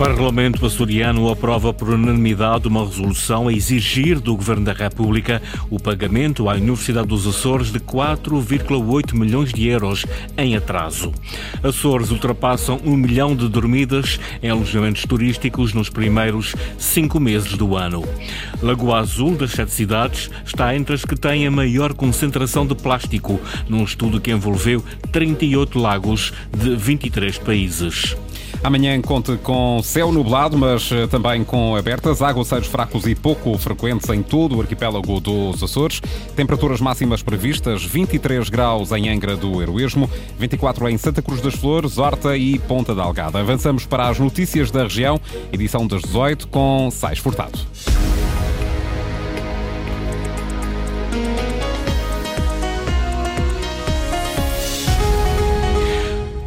Parlamento açoriano aprova por unanimidade uma resolução a exigir do Governo da República o pagamento à Universidade dos Açores de 4,8 milhões de euros em atraso. Açores ultrapassam um milhão de dormidas em alojamentos turísticos nos primeiros cinco meses do ano. Lagoa Azul, das sete cidades, está entre as que têm a maior concentração de plástico, num estudo que envolveu 38 lagos de 23 países. Amanhã conte com céu nublado, mas eh, também com abertas, aguaceiros fracos e pouco frequentes em todo o arquipélago dos Açores. Temperaturas máximas previstas: 23 graus em Angra do Heroísmo, 24 em Santa Cruz das Flores, Horta e Ponta da Algada. Avançamos para as notícias da região, edição das 18, com Sais Furtado.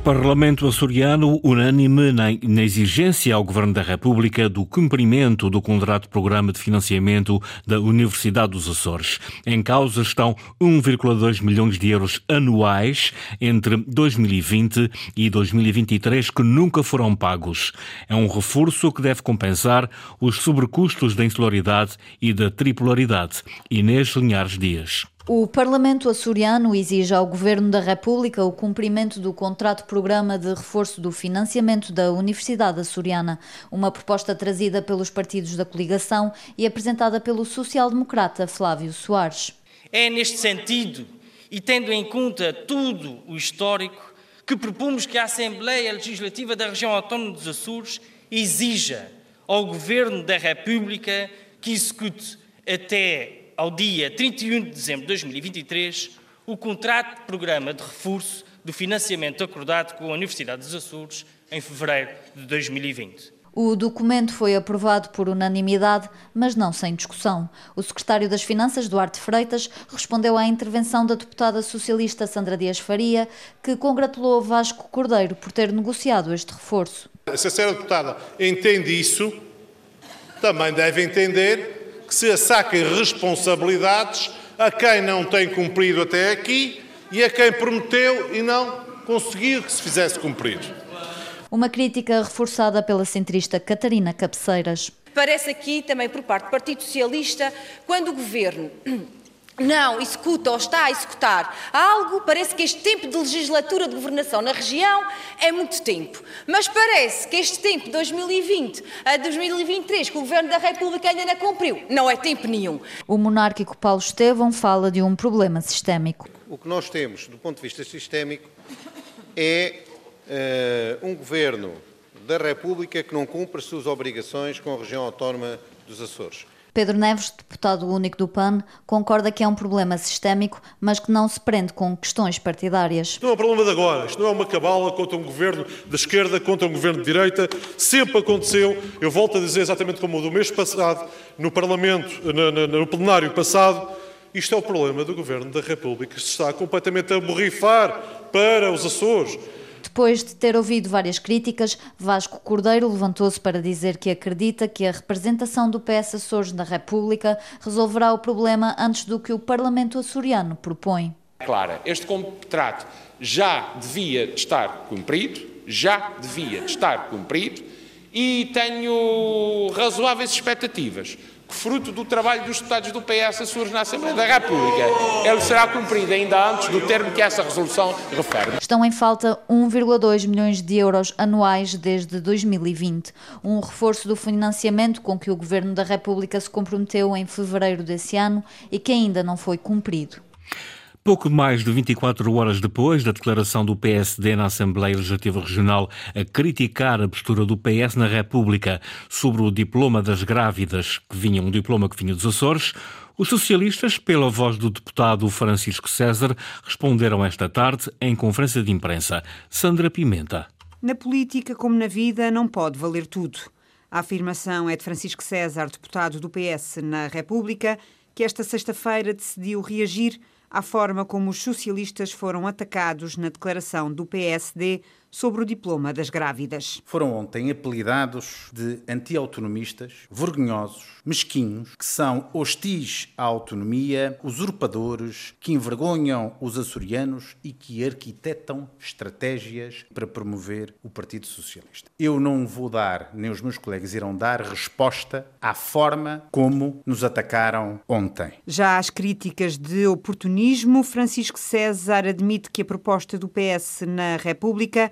Parlamento açoriano unânime na, exigência ao Governo da República do cumprimento do contrato de programa de financiamento da Universidade dos Açores. Em causa estão 1,2 milhões de euros anuais entre 2020 e 2023 que nunca foram pagos. É um reforço que deve compensar os sobrecustos da insularidade e da tripolaridade. Inês Linhares Dias. O Parlamento açoriano exige ao Governo da República o cumprimento do contrato-programa de reforço do financiamento da Universidade Açoriana, uma proposta trazida pelos partidos da coligação e apresentada pelo social-democrata Flávio Soares. É neste sentido, e tendo em conta tudo o histórico, que propomos que a Assembleia Legislativa da Região Autónoma dos Açores exija ao Governo da República que execute até ao dia 31 de dezembro de 2023 o contrato de programa de reforço do financiamento acordado com a Universidade dos Açores em fevereiro de 2020. O documento foi aprovado por unanimidade, mas não sem discussão. O secretário das Finanças, Duarte Freitas, respondeu à intervenção da deputada socialista Sandra Dias Faria, que congratulou Vasco Cordeiro por ter negociado este reforço. Se a senhora deputada entende isso, também deve entender que se assaquem responsabilidades a quem não tem cumprido até aqui e a quem prometeu e não conseguiu que se fizesse cumprir. Uma crítica reforçada pela centrista Catarina Cabeceiras. Parece aqui também por parte do Partido Socialista, quando o governo não executa ou está a executar algo, parece que este tempo de legislatura de governação na região é muito tempo. Mas parece que este tempo, 2020 a 2023, que o Governo da República ainda não cumpriu, não é tempo nenhum. O monárquico Paulo Estevão fala de um problema sistémico. O que nós temos, do ponto de vista sistémico, é uh, um Governo da República que não cumpre as suas obrigações com a região autónoma dos Açores. Pedro Neves, deputado único do PAN, concorda que é um problema sistémico, mas que não se prende com questões partidárias. Isto não é um problema de agora, isto não é uma cabala contra um governo da esquerda, contra um governo de direita. Sempre aconteceu, eu volto a dizer exatamente como o do mês passado, no Parlamento, no, no, plenário passado, isto é o problema do governo da República, que se está completamente a borrifar para os Açores. Depois de ter ouvido várias críticas, Vasco Cordeiro levantou-se para dizer que acredita que a representação do PS Açores na República resolverá o problema antes do que o Parlamento açoriano propõe. Clara, este contrato já devia estar cumprido, já devia estar cumprido e tenho razoáveis expectativas fruto do trabalho dos deputados do PS surge na Assembleia da República. Ele será cumprido ainda antes do termo que essa resolução refere. Estão em falta 1,2 milhões de euros anuais desde 2020, um reforço do financiamento com que o Governo da República se comprometeu em fevereiro desse ano e que ainda não foi cumprido. Pouco mais de 24 horas depois da declaração do PSD na Assembleia Legislativa Regional a criticar a postura do PS na República sobre o diploma das grávidas, que vinha um diploma que vinha dos Açores, os socialistas, pela voz do deputado Francisco César, responderam esta tarde em conferência de imprensa. Sandra Pimenta. Na política, como na vida, não pode valer tudo. A afirmação é de Francisco César, deputado do PS na República, que esta sexta-feira decidiu reagir à forma como os socialistas foram atacados na declaração do PSD sobre o diploma das grávidas. Foram ontem apelidados de anti-autonomistas, vergonhosos, mesquinhos, que são hostis à autonomia, usurpadores, que envergonham os açorianos e que arquitetam estratégias para promover o Partido Socialista. Eu não vou dar, nem os meus colegas irão dar resposta à forma como nos atacaram ontem. Já às críticas de oportunismo, Francisco César admite que a proposta do PS na República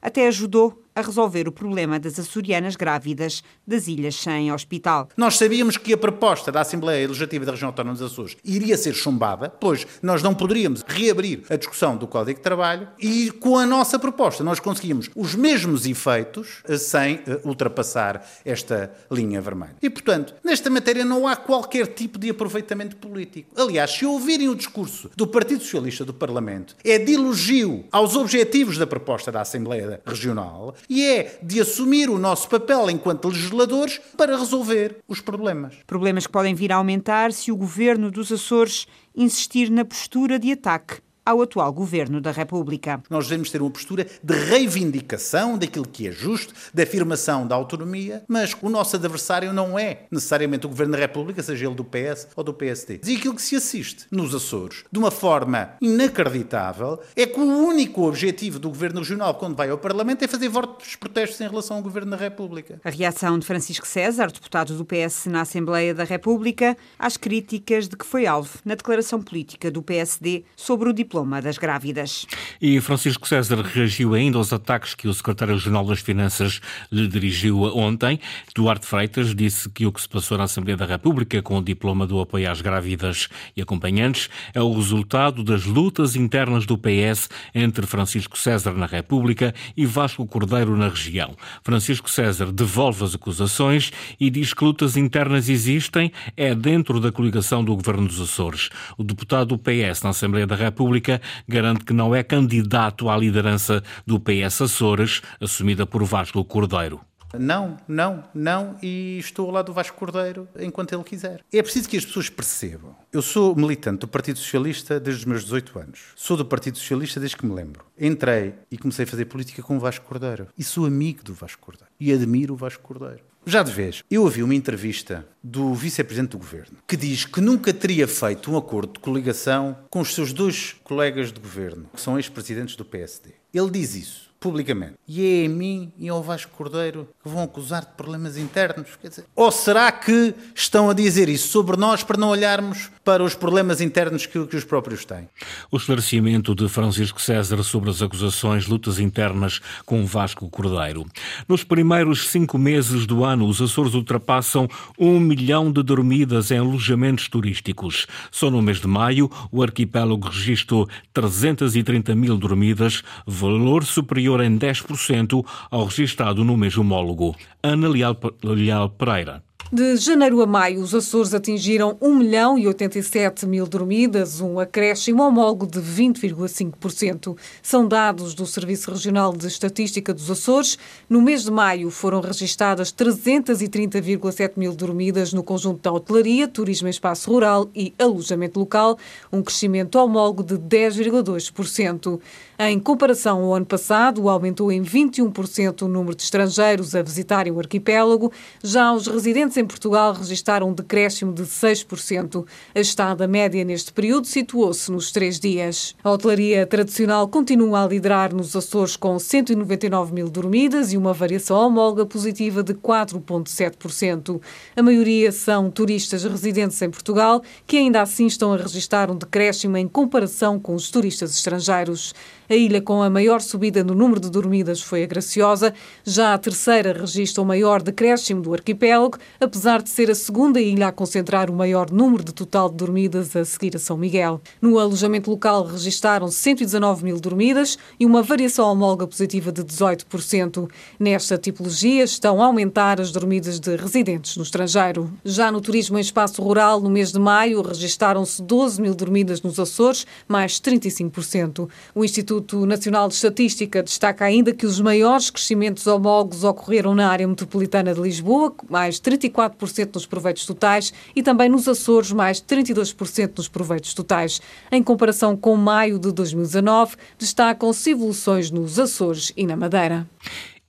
até ajudou a resolver o problema das açorianas grávidas das ilhas sem hospital. Nós sabíamos que a proposta da Assembleia Legislativa da Região Autónoma dos Açores iria ser chumbada, pois nós não poderíamos reabrir a discussão do Código de Trabalho e com a nossa proposta nós conseguimos os mesmos efeitos eh, sem eh, ultrapassar esta linha vermelha. E, portanto, nesta matéria não há qualquer tipo de aproveitamento político. Aliás, se ouvirem o discurso do Partido Socialista do Parlamento, é de elogio aos objetivos da proposta da Assembleia Regional e é de assumir o nosso papel enquanto legisladores para resolver os problemas. Problemas que podem vir a aumentar se o governo dos Açores insistir na postura de ataque ao atual governo da República. Nós devemos ter uma postura de reivindicação daquilo que é justo, de afirmação da autonomia, mas o nosso adversário não é necessariamente o governo da República, seja ele do PS ou do PSD. E aquilo que se assiste nos Açores, de uma forma inacreditável, é que o único objetivo do governo regional, quando vai ao Parlamento, é fazer fortes protestos em relação ao governo da República. A reação de Francisco César, deputado do PS na Assembleia da República, às críticas de que foi alvo na declaração política do PSD sobre o diploma diploma das grávidas. E Francisco César reagiu ainda aos ataques que o secretário-geral das Finanças lhe dirigiu ontem. Duarte Freitas disse que o que se passou na Assembleia da República com o diploma do apoio às grávidas e acompanhantes é o resultado das lutas internas do PS entre Francisco César na República e Vasco Cordeiro na região. Francisco César devolve as acusações e diz que lutas internas existem é dentro da coligação do governo dos Açores. O deputado do PS na Assembleia da República garante que não é candidato à liderança do PS Açores, assumida por Vasco Cordeiro. Não, não, não, e estou ao lado do Vasco Cordeiro enquanto ele quiser. É preciso que as pessoas percebam. Eu sou militante do Partido Socialista desde os meus 18 anos. Sou do Partido Socialista desde que me lembro. Entrei e comecei a fazer política com o Vasco Cordeiro. E sou amigo do Vasco Cordeiro. E admiro o Vasco Cordeiro. Já de vez, eu ouvi uma entrevista do vice-presidente do governo que diz que nunca teria feito um acordo de coligação com os seus dois colegas de governo, que são ex-presidentes do PSD. Ele diz isso publicamente. E é a mim e ao Vasco Cordeiro que vão acusar de problemas internos? Dizer, ou será que estão a dizer isso sobre nós para não olharmos para os problemas internos que, que os próprios têm? O esclarecimento de Francisco César sobre as acusações, lutas internas com Vasco Cordeiro. Nos primeiros cinco meses do ano, os Açores ultrapassam um milhão de dormidas em alojamentos turísticos. Só no mês de maio, o arquipélago registrou 330 mil dormidas, valor superior superior em 10% ao registrado no mês homólogo. Ana Leal Pereira. De janeiro a maio, os Açores atingiram 1 milhão e 87 mil dormidas, um acréscimo homólogo de 20,5%. São dados do Serviço Regional de Estatística dos Açores. No mês de maio foram registadas 330,7 mil dormidas no conjunto da hotelaria, turismo em espaço rural e alojamento local, um crescimento homólogo de 10,2%. Em comparação ao ano passado, aumentou em 21% o número de estrangeiros a visitarem o arquipélago. Já os residentes em Portugal registaram um decréscimo de 6%. A estada média neste período situou-se nos três dias. A hotelaria tradicional continua a liderar nos Açores com 199 mil dormidas e uma variação homóloga positiva de 4,7%. A maioria são turistas residentes em Portugal, que ainda assim estão a registrar um decréscimo em comparação com os turistas estrangeiros. A ilha com a maior subida no número de dormidas foi a Graciosa. Já a terceira registra o maior decréscimo do arquipélago, apesar de ser a segunda ilha a concentrar o maior número de total de dormidas a seguir a São Miguel. No alojamento local registaram 119 mil dormidas e uma variação homóloga positiva de 18%. Nesta tipologia estão a aumentar as dormidas de residentes no estrangeiro. Já no turismo em espaço rural, no mês de maio, registaram-se 12 mil dormidas nos Açores, mais 35%. O Instituto Nacional de Estatística destaca ainda que os maiores crescimentos homólogos ocorreram na área metropolitana de Lisboa, mais 34 24% nos proveitos totais e também nos Açores, mais 32% nos proveitos totais. Em comparação com maio de 2019, destacam-se evoluções nos Açores e na Madeira.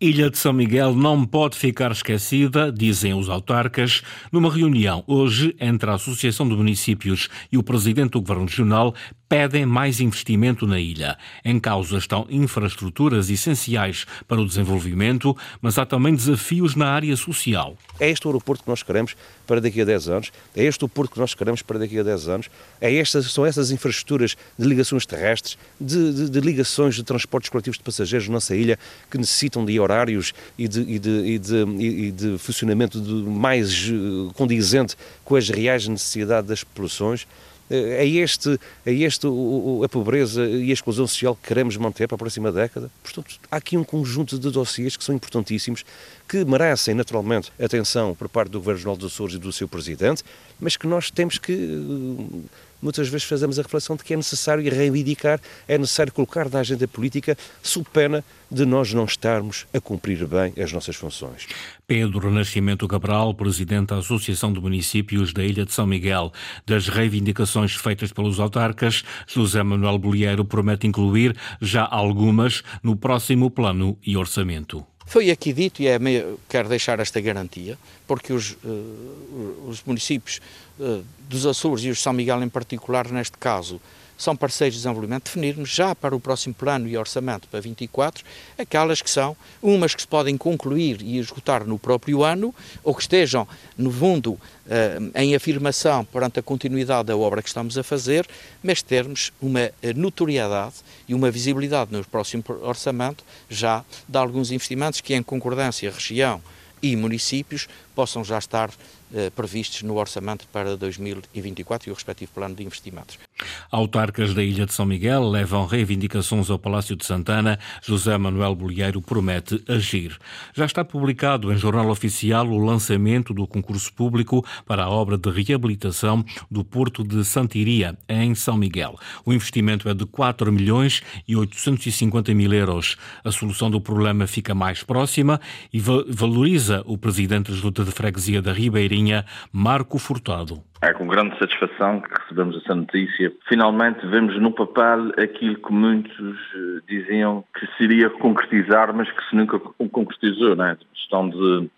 Ilha de São Miguel não pode ficar esquecida, dizem os autarcas. Numa reunião hoje entre a Associação de Municípios e o Presidente do Governo Regional, pedem mais investimento na ilha. Em causa estão infraestruturas essenciais para o desenvolvimento, mas há também desafios na área social. É este o aeroporto que nós queremos para daqui a 10 anos? É este o porto que nós queremos para daqui a 10 anos? É estas, são essas infraestruturas de ligações terrestres, de, de, de ligações de transportes coletivos de passageiros na nossa ilha que necessitam de horários e de, e de, e de, e de funcionamento mais eh, condizente com as reais necessidades das populações? É este, é este a pobreza e a exclusão social que queremos manter para a próxima década? Portanto, há aqui um conjunto de dossiês que são importantíssimos, que merecem naturalmente atenção por parte do Governo Regional dos Açores e do seu Presidente, mas que nós temos que muitas vezes fazemos a reflexão de que é necessário reivindicar, é necessário colocar na agenda política, sob pena de nós não estarmos a cumprir bem as nossas funções. Pedro Renascimento Cabral, presidente da Associação de Municípios da Ilha de São Miguel, das reivindicações feitas pelos autarcas, José Manuel Bolheiro promete incluir já algumas no próximo plano e orçamento. Foi aqui dito, e é meio, quero deixar esta garantia, porque os, uh, os municípios uh, dos Açores e os São Miguel em particular, neste caso, são parceiros de desenvolvimento, definirmos já para o próximo plano e orçamento para 24 aquelas que são, umas que se podem concluir e esgotar no próprio ano, ou que estejam, no fundo, eh, em afirmação perante a continuidade da obra que estamos a fazer, mas termos uma notoriedade e uma visibilidade no próximo orçamento já de alguns investimentos que, em concordância, região e municípios, possam já estar eh, previstos no orçamento para 2024 e o respectivo plano de investimentos. Autarcas da Ilha de São Miguel levam reivindicações ao Palácio de Santana. José Manuel Bolieiro promete agir. Já está publicado em Jornal Oficial o lançamento do concurso público para a obra de reabilitação do Porto de Santiria, em São Miguel. O investimento é de 4 milhões e 850 mil euros. A solução do problema fica mais próxima e valoriza o presidente da Junta de Freguesia da Ribeirinha Marco Furtado. É com grande satisfação que recebemos essa notícia. Finalmente vemos no papel aquilo que muitos eh, diziam que se iria concretizar, mas que se nunca concretizou, né? Estão de,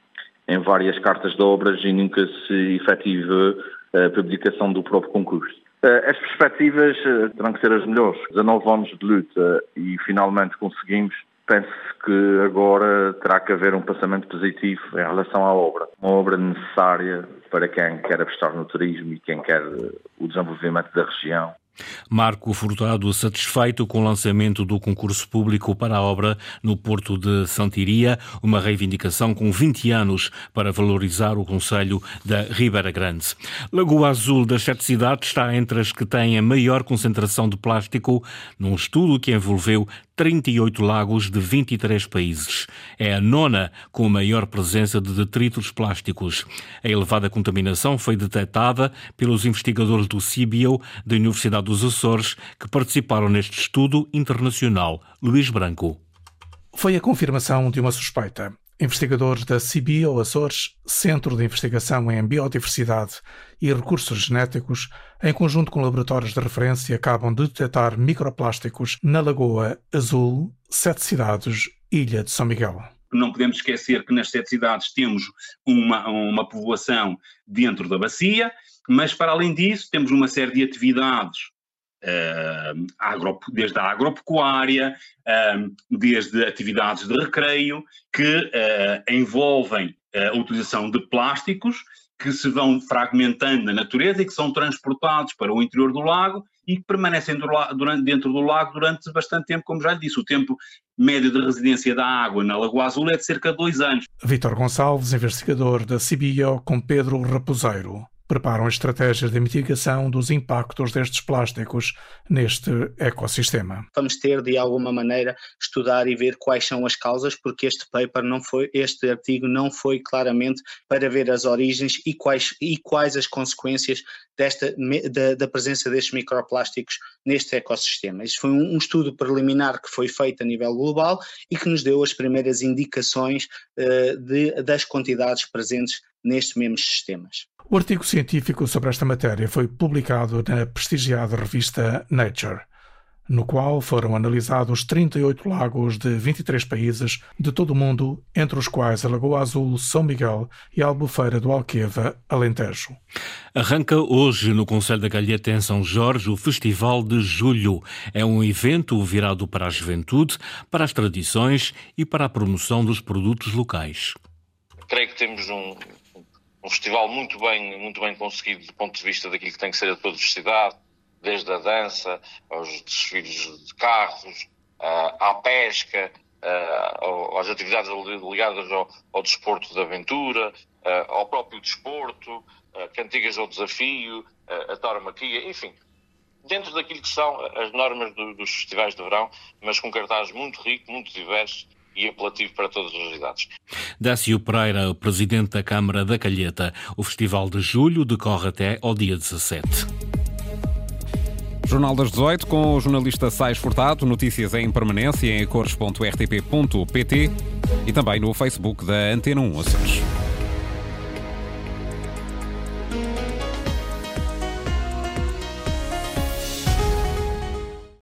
em várias cartas de obras e nunca se efetivou a publicação do próprio concurso. Eh, as perspectivas eh, terão que ser as melhores. 19 anos de luta e finalmente conseguimos Penso que agora terá que haver um pensamento positivo em relação à obra. Uma obra necessária para quem quer apostar no turismo e quem quer o desenvolvimento da região. Marco Furtado, satisfeito com o lançamento do concurso público para a obra no Porto de Santiria, uma reivindicação com 20 anos para valorizar o Conselho da Ribeira Grande. Lagoa Azul das Sete Cidades está entre as que têm a maior concentração de plástico num estudo que envolveu 38 lagos de 23 países. É a nona com maior presença de detritos plásticos. A elevada contaminação foi detectada pelos investigadores do CIBIO da Universidade dos Açores que participaram neste estudo internacional. Luís Branco. Foi a confirmação de uma suspeita. Investigadores da CBIO Açores, Centro de Investigação em Biodiversidade e Recursos Genéticos, em conjunto com laboratórios de referência, acabam de detectar microplásticos na Lagoa Azul, Sete Cidades, Ilha de São Miguel. Não podemos esquecer que nas sete cidades temos uma, uma povoação dentro da bacia, mas para além disso temos uma série de atividades uh, desde a agropecuária, uh, desde atividades de recreio, que uh, envolvem a utilização de plásticos que se vão fragmentando na natureza e que são transportados para o interior do lago e que permanecem dentro do lago durante bastante tempo, como já disse. O tempo médio de residência da água na Lagoa Azul é de cerca de dois anos. Vítor Gonçalves, investigador da CIBIO, com Pedro Raposeiro. Preparam estratégias de mitigação dos impactos destes plásticos neste ecossistema. Vamos ter de alguma maneira estudar e ver quais são as causas, porque este paper não foi, este artigo não foi claramente para ver as origens e quais e quais as consequências desta da, da presença destes microplásticos neste ecossistema. Isso foi um, um estudo preliminar que foi feito a nível global e que nos deu as primeiras indicações uh, de, das quantidades presentes nestes mesmos sistemas. O artigo científico sobre esta matéria foi publicado na prestigiada revista Nature, no qual foram analisados 38 lagos de 23 países de todo o mundo, entre os quais a Lagoa Azul, São Miguel e a Albufeira do Alqueva, Alentejo. Arranca hoje no Conselho da Galheta em São Jorge o Festival de Julho. É um evento virado para a juventude, para as tradições e para a promoção dos produtos locais. Creio que temos um, um festival muito bem, muito bem conseguido do ponto de vista daquilo que tem que ser a diversidade, desde a dança, aos desfiles de carros, à pesca, às atividades ligadas ao, ao desporto de aventura, ao próprio desporto, cantigas ao desafio, a tauromaquia, enfim, dentro daquilo que são as normas do, dos festivais de verão, mas com cartazes muito rico, muito diversos e apelativo para todas as idades. Dácio Pereira, presidente da Câmara da Calheta. O Festival de Julho decorre até ao dia 17. Jornal das 18 com o jornalista Sais Furtado. Notícias em permanência em cores.rtp.pt e também no Facebook da Antena 1 Açores.